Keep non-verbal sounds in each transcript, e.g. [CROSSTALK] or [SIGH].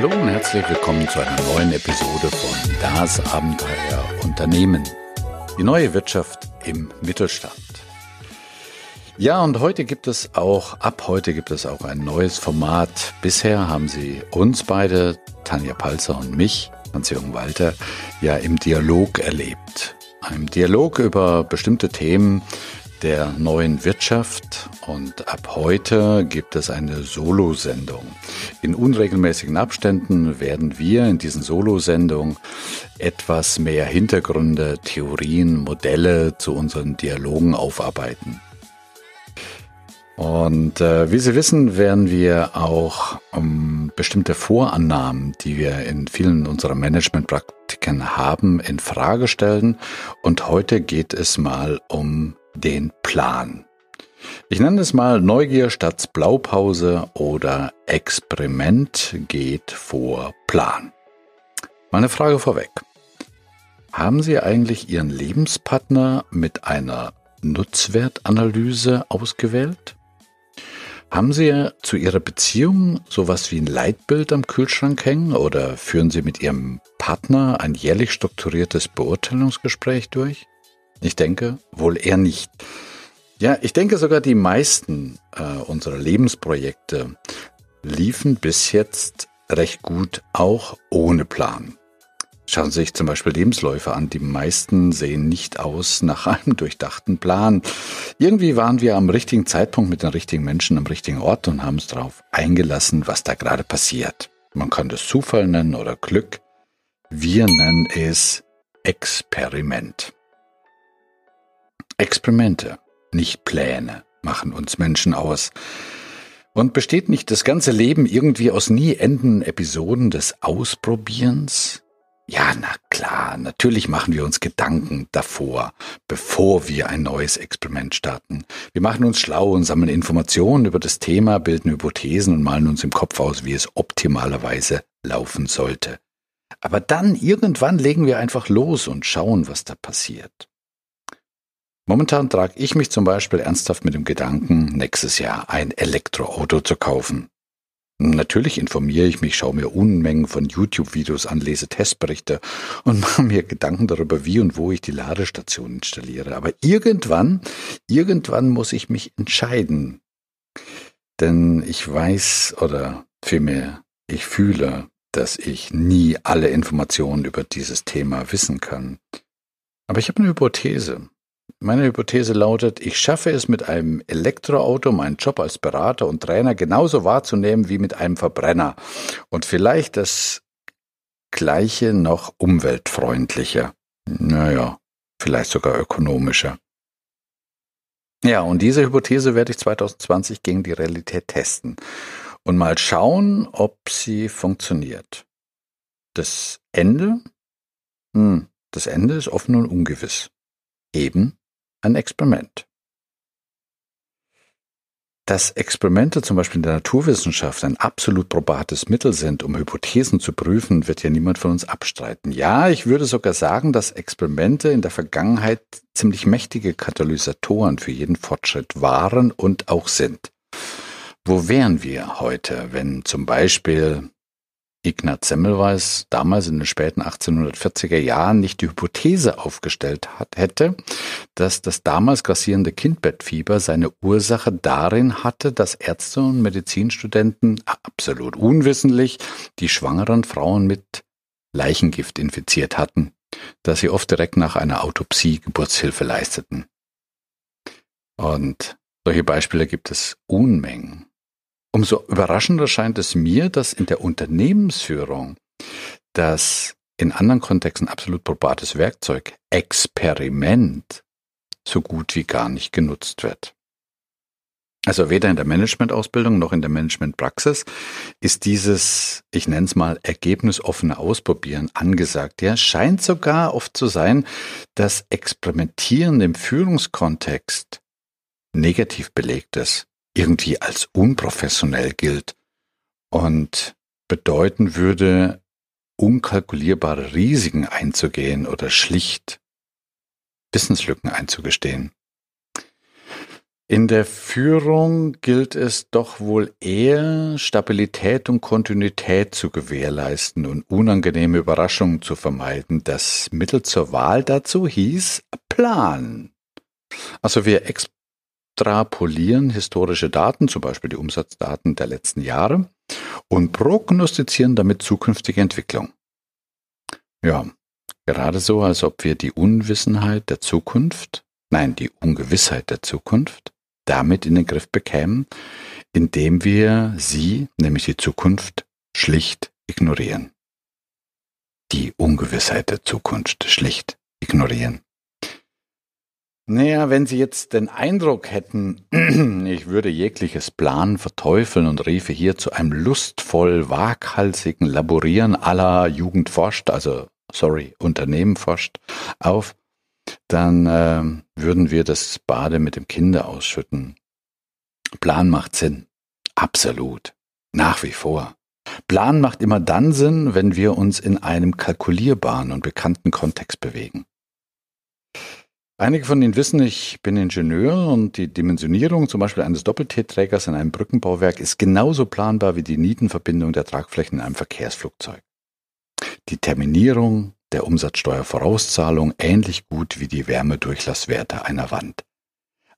Hallo und herzlich willkommen zu einer neuen Episode von Das Abenteuer Unternehmen. Die neue Wirtschaft im Mittelstand. Ja, und heute gibt es auch, ab heute gibt es auch ein neues Format. Bisher haben Sie uns beide, Tanja Palzer und mich, Hans-Jürgen Walter, ja im Dialog erlebt. Ein Dialog über bestimmte Themen, der neuen Wirtschaft und ab heute gibt es eine Solo-Sendung. In unregelmäßigen Abständen werden wir in diesen Solo-Sendungen etwas mehr Hintergründe, Theorien, Modelle zu unseren Dialogen aufarbeiten. Und äh, wie Sie wissen, werden wir auch um, bestimmte Vorannahmen, die wir in vielen unserer Managementpraktiken haben, in Frage stellen. Und heute geht es mal um den Plan. Ich nenne es mal Neugier statt Blaupause oder Experiment geht vor Plan. Meine Frage vorweg. Haben Sie eigentlich Ihren Lebenspartner mit einer Nutzwertanalyse ausgewählt? Haben Sie zu Ihrer Beziehung sowas wie ein Leitbild am Kühlschrank hängen oder führen Sie mit Ihrem Partner ein jährlich strukturiertes Beurteilungsgespräch durch? Ich denke wohl eher nicht. Ja, ich denke sogar die meisten äh, unserer Lebensprojekte liefen bis jetzt recht gut, auch ohne Plan. Schauen Sie sich zum Beispiel Lebensläufe an. Die meisten sehen nicht aus nach einem durchdachten Plan. Irgendwie waren wir am richtigen Zeitpunkt mit den richtigen Menschen am richtigen Ort und haben uns darauf eingelassen, was da gerade passiert. Man kann das Zufall nennen oder Glück. Wir nennen es Experiment. Experimente, nicht Pläne, machen uns Menschen aus. Und besteht nicht das ganze Leben irgendwie aus nie endenden Episoden des Ausprobierens? Ja, na klar, natürlich machen wir uns Gedanken davor, bevor wir ein neues Experiment starten. Wir machen uns schlau und sammeln Informationen über das Thema, bilden Hypothesen und malen uns im Kopf aus, wie es optimalerweise laufen sollte. Aber dann irgendwann legen wir einfach los und schauen, was da passiert. Momentan trage ich mich zum Beispiel ernsthaft mit dem Gedanken, nächstes Jahr ein Elektroauto zu kaufen. Natürlich informiere ich mich, schaue mir Unmengen von YouTube-Videos an, lese Testberichte und [LAUGHS] mache mir Gedanken darüber, wie und wo ich die Ladestation installiere. Aber irgendwann, irgendwann muss ich mich entscheiden. Denn ich weiß oder vielmehr, ich fühle, dass ich nie alle Informationen über dieses Thema wissen kann. Aber ich habe eine Hypothese. Meine Hypothese lautet, ich schaffe es mit einem Elektroauto meinen Job als Berater und Trainer genauso wahrzunehmen wie mit einem Verbrenner und vielleicht das gleiche noch umweltfreundlicher. Naja, vielleicht sogar ökonomischer. Ja, und diese Hypothese werde ich 2020 gegen die Realität testen und mal schauen, ob sie funktioniert. Das Ende? Hm, das Ende ist offen und ungewiss. Eben ein Experiment. Dass Experimente zum Beispiel in der Naturwissenschaft ein absolut probates Mittel sind, um Hypothesen zu prüfen, wird ja niemand von uns abstreiten. Ja, ich würde sogar sagen, dass Experimente in der Vergangenheit ziemlich mächtige Katalysatoren für jeden Fortschritt waren und auch sind. Wo wären wir heute, wenn zum Beispiel Ignaz Semmelweis damals in den späten 1840er Jahren nicht die Hypothese aufgestellt hat, hätte, dass das damals grassierende Kindbettfieber seine Ursache darin hatte, dass Ärzte und Medizinstudenten absolut unwissentlich die schwangeren Frauen mit Leichengift infiziert hatten, dass sie oft direkt nach einer Autopsie Geburtshilfe leisteten. Und solche Beispiele gibt es Unmengen. Umso überraschender scheint es mir, dass in der Unternehmensführung das in anderen Kontexten absolut probates Werkzeug Experiment so gut wie gar nicht genutzt wird. Also weder in der Managementausbildung noch in der Managementpraxis ist dieses, ich nenne es mal, ergebnisoffene Ausprobieren angesagt. Ja, scheint sogar oft zu sein, dass Experimentieren im Führungskontext negativ belegt ist irgendwie als unprofessionell gilt und bedeuten würde, unkalkulierbare Risiken einzugehen oder schlicht Wissenslücken einzugestehen. In der Führung gilt es doch wohl eher, Stabilität und Kontinuität zu gewährleisten und unangenehme Überraschungen zu vermeiden. Das Mittel zur Wahl dazu hieß Plan. Also wir extrapolieren historische Daten, zum Beispiel die Umsatzdaten der letzten Jahre, und prognostizieren damit zukünftige Entwicklung. Ja, gerade so, als ob wir die Unwissenheit der Zukunft, nein, die Ungewissheit der Zukunft damit in den Griff bekämen, indem wir sie, nämlich die Zukunft, schlicht ignorieren. Die Ungewissheit der Zukunft schlicht ignorieren. Naja, wenn Sie jetzt den Eindruck hätten, [CLEARS THROAT] ich würde jegliches Plan verteufeln und riefe hier zu einem lustvoll waghalsigen Laborieren aller Jugend forscht, also sorry, Unternehmen forscht, auf, dann äh, würden wir das Bade mit dem Kinder ausschütten. Plan macht Sinn. Absolut. Nach wie vor. Plan macht immer dann Sinn, wenn wir uns in einem kalkulierbaren und bekannten Kontext bewegen. Einige von Ihnen wissen, ich bin Ingenieur und die Dimensionierung zum Beispiel eines Doppeltätträgers in einem Brückenbauwerk ist genauso planbar wie die Nietenverbindung der Tragflächen in einem Verkehrsflugzeug. Die Terminierung, der Umsatzsteuervorauszahlung ähnlich gut wie die Wärmedurchlasswerte einer Wand.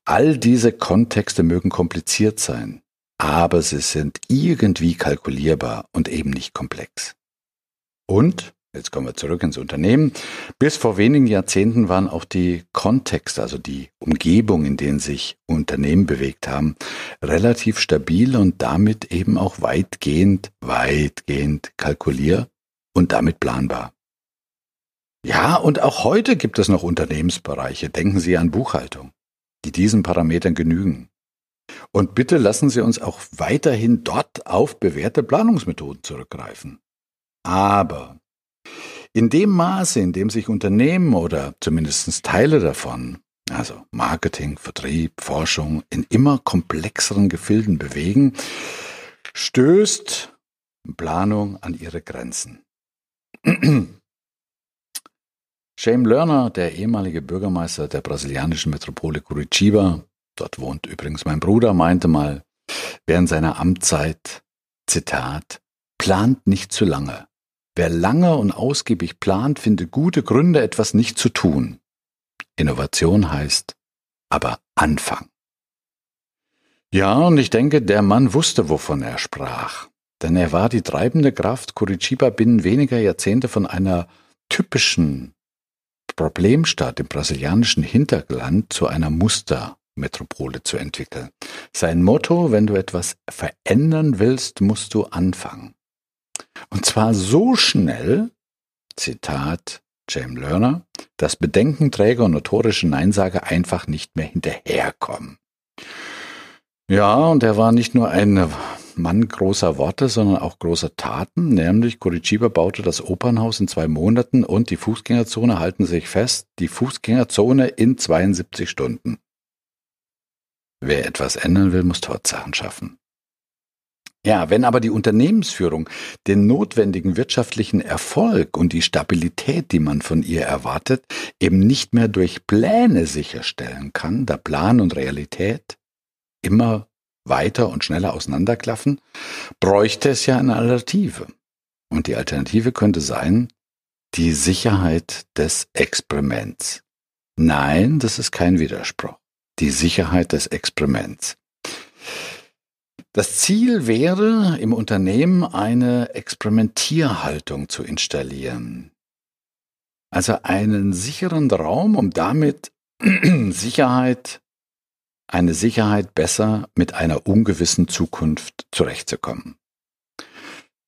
All diese Kontexte mögen kompliziert sein, aber sie sind irgendwie kalkulierbar und eben nicht komplex. Und, jetzt kommen wir zurück ins Unternehmen, bis vor wenigen Jahrzehnten waren auch die Kontexte, also die Umgebung, in denen sich Unternehmen bewegt haben, relativ stabil und damit eben auch weitgehend, weitgehend kalkulier und damit planbar. Ja, und auch heute gibt es noch Unternehmensbereiche. Denken Sie an Buchhaltung, die diesen Parametern genügen. Und bitte lassen Sie uns auch weiterhin dort auf bewährte Planungsmethoden zurückgreifen. Aber in dem Maße, in dem sich Unternehmen oder zumindest Teile davon, also Marketing, Vertrieb, Forschung, in immer komplexeren Gefilden bewegen, stößt Planung an ihre Grenzen. Shane Lerner, der ehemalige Bürgermeister der brasilianischen Metropole Curitiba, dort wohnt übrigens mein Bruder, meinte mal während seiner Amtszeit, Zitat, plant nicht zu lange. Wer lange und ausgiebig plant, findet gute Gründe, etwas nicht zu tun. Innovation heißt aber Anfang. Ja, und ich denke, der Mann wusste, wovon er sprach. Denn er war die treibende Kraft, Curitiba binnen weniger Jahrzehnte von einer typischen Problemstadt im brasilianischen Hinterland zu einer Mustermetropole zu entwickeln. Sein Motto, wenn du etwas verändern willst, musst du anfangen. Und zwar so schnell, Zitat James Lerner, dass Bedenkenträger und notorische Neinsager einfach nicht mehr hinterherkommen. Ja, und er war nicht nur ein Mann großer Worte, sondern auch großer Taten, nämlich Curitiba baute das Opernhaus in zwei Monaten und die Fußgängerzone halten sich fest, die Fußgängerzone in 72 Stunden. Wer etwas ändern will, muss Tatsachen schaffen. Ja, wenn aber die Unternehmensführung den notwendigen wirtschaftlichen Erfolg und die Stabilität, die man von ihr erwartet, eben nicht mehr durch Pläne sicherstellen kann, da Plan und Realität immer weiter und schneller auseinanderklaffen, bräuchte es ja eine Alternative. Und die Alternative könnte sein, die Sicherheit des Experiments. Nein, das ist kein Widerspruch. Die Sicherheit des Experiments. Das Ziel wäre, im Unternehmen eine Experimentierhaltung zu installieren. Also einen sicheren Raum, um damit [CLEARS THROAT] Sicherheit eine Sicherheit besser mit einer ungewissen Zukunft zurechtzukommen.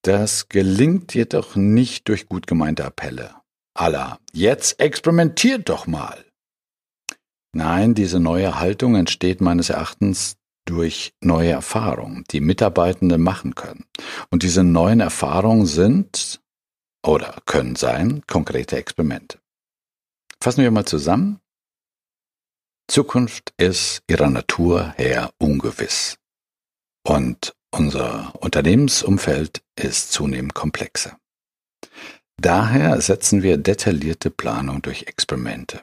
Das gelingt jedoch nicht durch gut gemeinte Appelle. Allah, jetzt experimentiert doch mal. Nein, diese neue Haltung entsteht meines Erachtens durch neue Erfahrungen, die Mitarbeitende machen können. Und diese neuen Erfahrungen sind oder können sein konkrete Experimente. Fassen wir mal zusammen. Zukunft ist ihrer Natur her ungewiss. Und unser Unternehmensumfeld ist zunehmend komplexer. Daher setzen wir detaillierte Planung durch Experimente.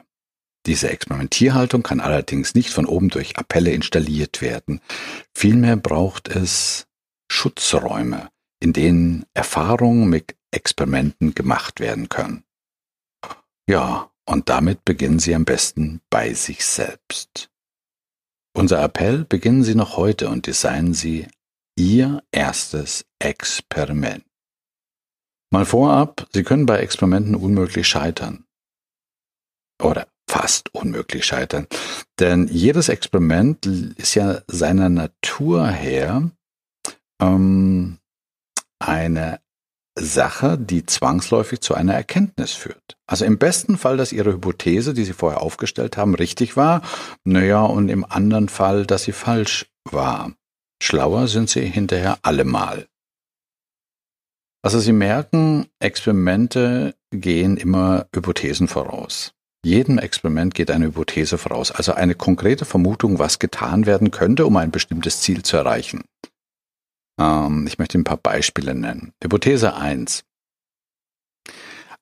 Diese Experimentierhaltung kann allerdings nicht von oben durch Appelle installiert werden. Vielmehr braucht es Schutzräume, in denen Erfahrungen mit Experimenten gemacht werden können. Ja, und damit beginnen Sie am besten bei sich selbst. Unser Appell beginnen Sie noch heute und designen Sie Ihr erstes Experiment. Mal vorab, Sie können bei Experimenten unmöglich scheitern. Oder fast unmöglich scheitern. Denn jedes Experiment ist ja seiner Natur her ähm, eine Sache, die zwangsläufig zu einer Erkenntnis führt. Also im besten Fall, dass Ihre Hypothese, die Sie vorher aufgestellt haben, richtig war, naja, und im anderen Fall, dass sie falsch war. Schlauer sind Sie hinterher allemal. Also Sie merken, Experimente gehen immer Hypothesen voraus. Jedem Experiment geht eine Hypothese voraus, also eine konkrete Vermutung, was getan werden könnte, um ein bestimmtes Ziel zu erreichen. Ähm, ich möchte ein paar Beispiele nennen. Hypothese 1.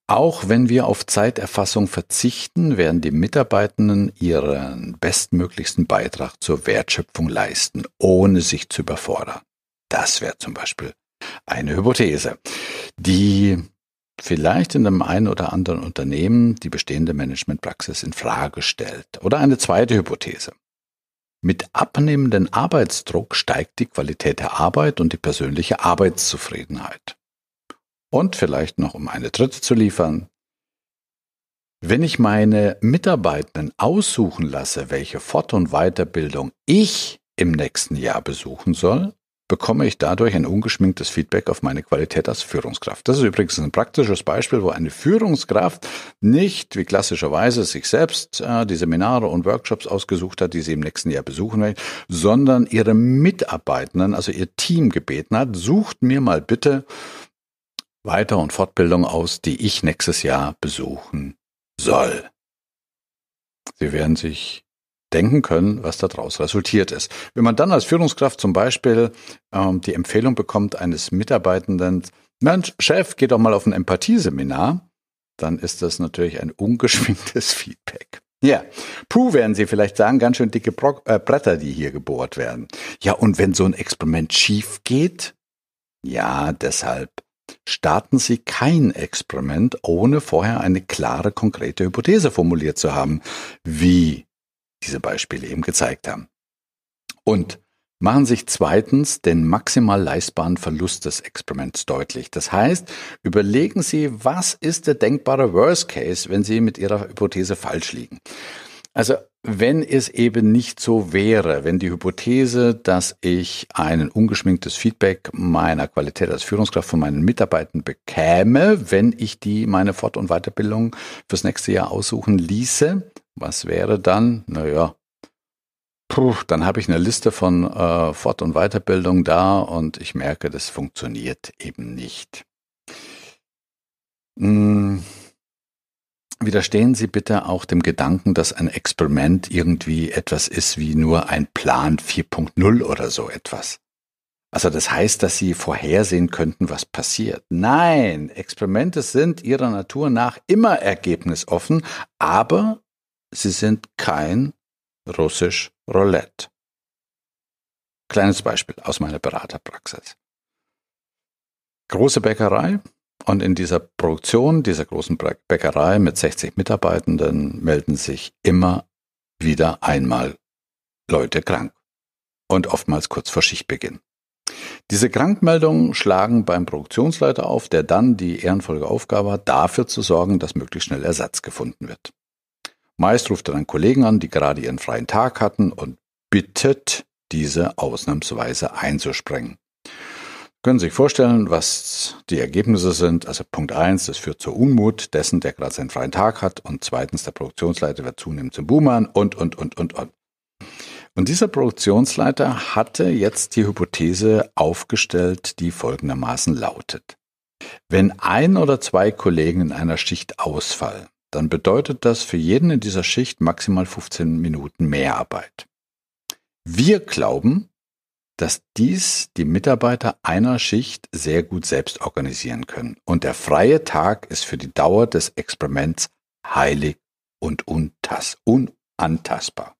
Auch wenn wir auf Zeiterfassung verzichten, werden die Mitarbeitenden ihren bestmöglichsten Beitrag zur Wertschöpfung leisten, ohne sich zu überfordern. Das wäre zum Beispiel eine Hypothese, die vielleicht in einem einen oder anderen Unternehmen die bestehende Managementpraxis in Frage stellt. Oder eine zweite Hypothese. Mit abnehmendem Arbeitsdruck steigt die Qualität der Arbeit und die persönliche Arbeitszufriedenheit. Und vielleicht noch um eine dritte zu liefern. Wenn ich meine Mitarbeitenden aussuchen lasse, welche Fort- und Weiterbildung ich im nächsten Jahr besuchen soll, bekomme ich dadurch ein ungeschminktes Feedback auf meine Qualität als Führungskraft. Das ist übrigens ein praktisches Beispiel, wo eine Führungskraft nicht wie klassischerweise sich selbst äh, die Seminare und Workshops ausgesucht hat, die sie im nächsten Jahr besuchen will, sondern ihre Mitarbeitenden, also ihr Team gebeten hat, sucht mir mal bitte Weiter- und Fortbildung aus, die ich nächstes Jahr besuchen soll. Sie werden sich denken können, was daraus resultiert ist. Wenn man dann als Führungskraft zum Beispiel ähm, die Empfehlung bekommt eines Mitarbeitenden, Mensch, Chef, geh doch mal auf ein Empathieseminar, dann ist das natürlich ein ungeschminktes [LAUGHS] Feedback. Ja, puh, werden Sie vielleicht sagen, ganz schön dicke Bro äh, Bretter, die hier gebohrt werden. Ja, und wenn so ein Experiment schief geht? Ja, deshalb starten Sie kein Experiment, ohne vorher eine klare, konkrete Hypothese formuliert zu haben, wie diese Beispiele eben gezeigt haben. Und machen sich zweitens den maximal leistbaren Verlust des Experiments deutlich. Das heißt, überlegen Sie, was ist der denkbare Worst Case, wenn Sie mit Ihrer Hypothese falsch liegen. Also wenn es eben nicht so wäre, wenn die Hypothese, dass ich ein ungeschminktes Feedback meiner Qualität als Führungskraft von meinen Mitarbeitern bekäme, wenn ich die meine Fort- und Weiterbildung fürs nächste Jahr aussuchen ließe, was wäre dann? Naja, puh, dann habe ich eine Liste von äh, Fort- und Weiterbildung da und ich merke, das funktioniert eben nicht. Hm. Widerstehen Sie bitte auch dem Gedanken, dass ein Experiment irgendwie etwas ist wie nur ein Plan 4.0 oder so etwas. Also das heißt, dass Sie vorhersehen könnten, was passiert. Nein, Experimente sind ihrer Natur nach immer ergebnisoffen, aber sie sind kein russisch Roulette. Kleines Beispiel aus meiner Beraterpraxis. Große Bäckerei und in dieser Produktion dieser großen Bäckerei mit 60 Mitarbeitenden melden sich immer wieder einmal Leute krank und oftmals kurz vor Schichtbeginn. Diese Krankmeldungen schlagen beim Produktionsleiter auf, der dann die ehrenvolle Aufgabe hat, dafür zu sorgen, dass möglichst schnell Ersatz gefunden wird. Meist ruft er dann Kollegen an, die gerade ihren freien Tag hatten und bittet, diese ausnahmsweise einzusprengen. Können Sie sich vorstellen, was die Ergebnisse sind? Also Punkt eins, das führt zur Unmut dessen, der gerade seinen freien Tag hat. Und zweitens, der Produktionsleiter wird zunehmend zum Buhmann und, und, und, und, und. Und dieser Produktionsleiter hatte jetzt die Hypothese aufgestellt, die folgendermaßen lautet. Wenn ein oder zwei Kollegen in einer Schicht ausfallen, dann bedeutet das für jeden in dieser Schicht maximal 15 Minuten mehr Arbeit. Wir glauben, dass dies die Mitarbeiter einer Schicht sehr gut selbst organisieren können. Und der freie Tag ist für die Dauer des Experiments heilig und unantastbar.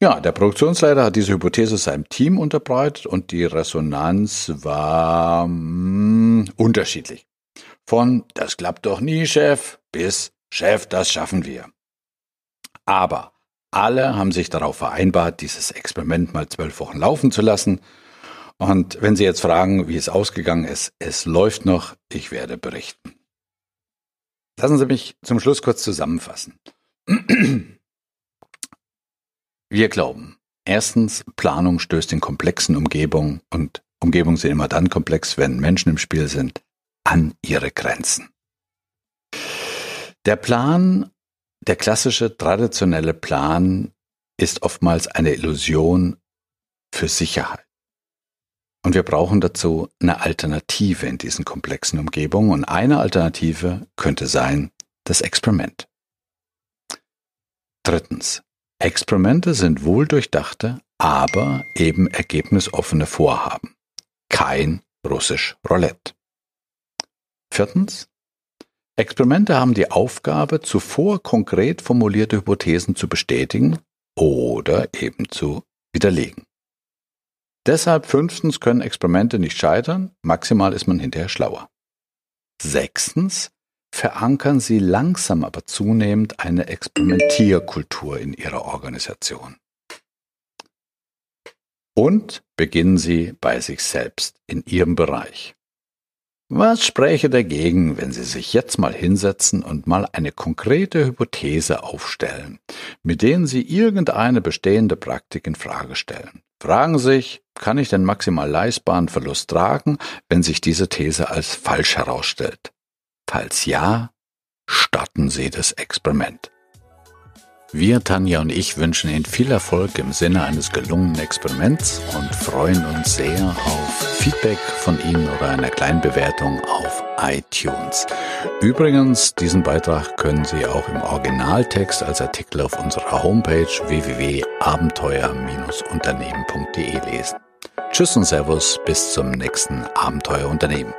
Ja, der Produktionsleiter hat diese Hypothese seinem Team unterbreitet und die Resonanz war mh, hm, unterschiedlich. Von das klappt doch nie, Chef, bis Chef, das schaffen wir. Aber alle haben sich darauf vereinbart, dieses Experiment mal zwölf Wochen laufen zu lassen. Und wenn Sie jetzt fragen, wie es ausgegangen ist, es läuft noch, ich werde berichten. Lassen Sie mich zum Schluss kurz zusammenfassen. Wir glauben, erstens, Planung stößt in komplexen Umgebungen und Umgebungen sind immer dann komplex, wenn Menschen im Spiel sind, an ihre Grenzen. Der Plan, der klassische traditionelle Plan ist oftmals eine Illusion für Sicherheit. Und wir brauchen dazu eine Alternative in diesen komplexen Umgebungen. Und eine Alternative könnte sein das Experiment. Drittens. Experimente sind wohl durchdachte, aber eben ergebnisoffene Vorhaben. Kein russisch Roulette. Viertens. Experimente haben die Aufgabe, zuvor konkret formulierte Hypothesen zu bestätigen oder eben zu widerlegen. Deshalb fünftens können Experimente nicht scheitern, maximal ist man hinterher schlauer. Sechstens verankern sie langsam aber zunehmend eine Experimentierkultur in ihrer Organisation. Und beginnen sie bei sich selbst in ihrem Bereich. Was spräche dagegen, wenn Sie sich jetzt mal hinsetzen und mal eine konkrete Hypothese aufstellen, mit denen Sie irgendeine bestehende Praktik in Frage stellen? Fragen sich, kann ich den maximal leistbaren Verlust tragen, wenn sich diese These als falsch herausstellt? Falls ja, starten Sie das Experiment. Wir, Tanja und ich, wünschen Ihnen viel Erfolg im Sinne eines gelungenen Experiments und freuen uns sehr auf Feedback von Ihnen oder einer kleinen Bewertung auf iTunes. Übrigens, diesen Beitrag können Sie auch im Originaltext als Artikel auf unserer Homepage www.abenteuer-unternehmen.de lesen. Tschüss und Servus, bis zum nächsten Abenteuerunternehmen.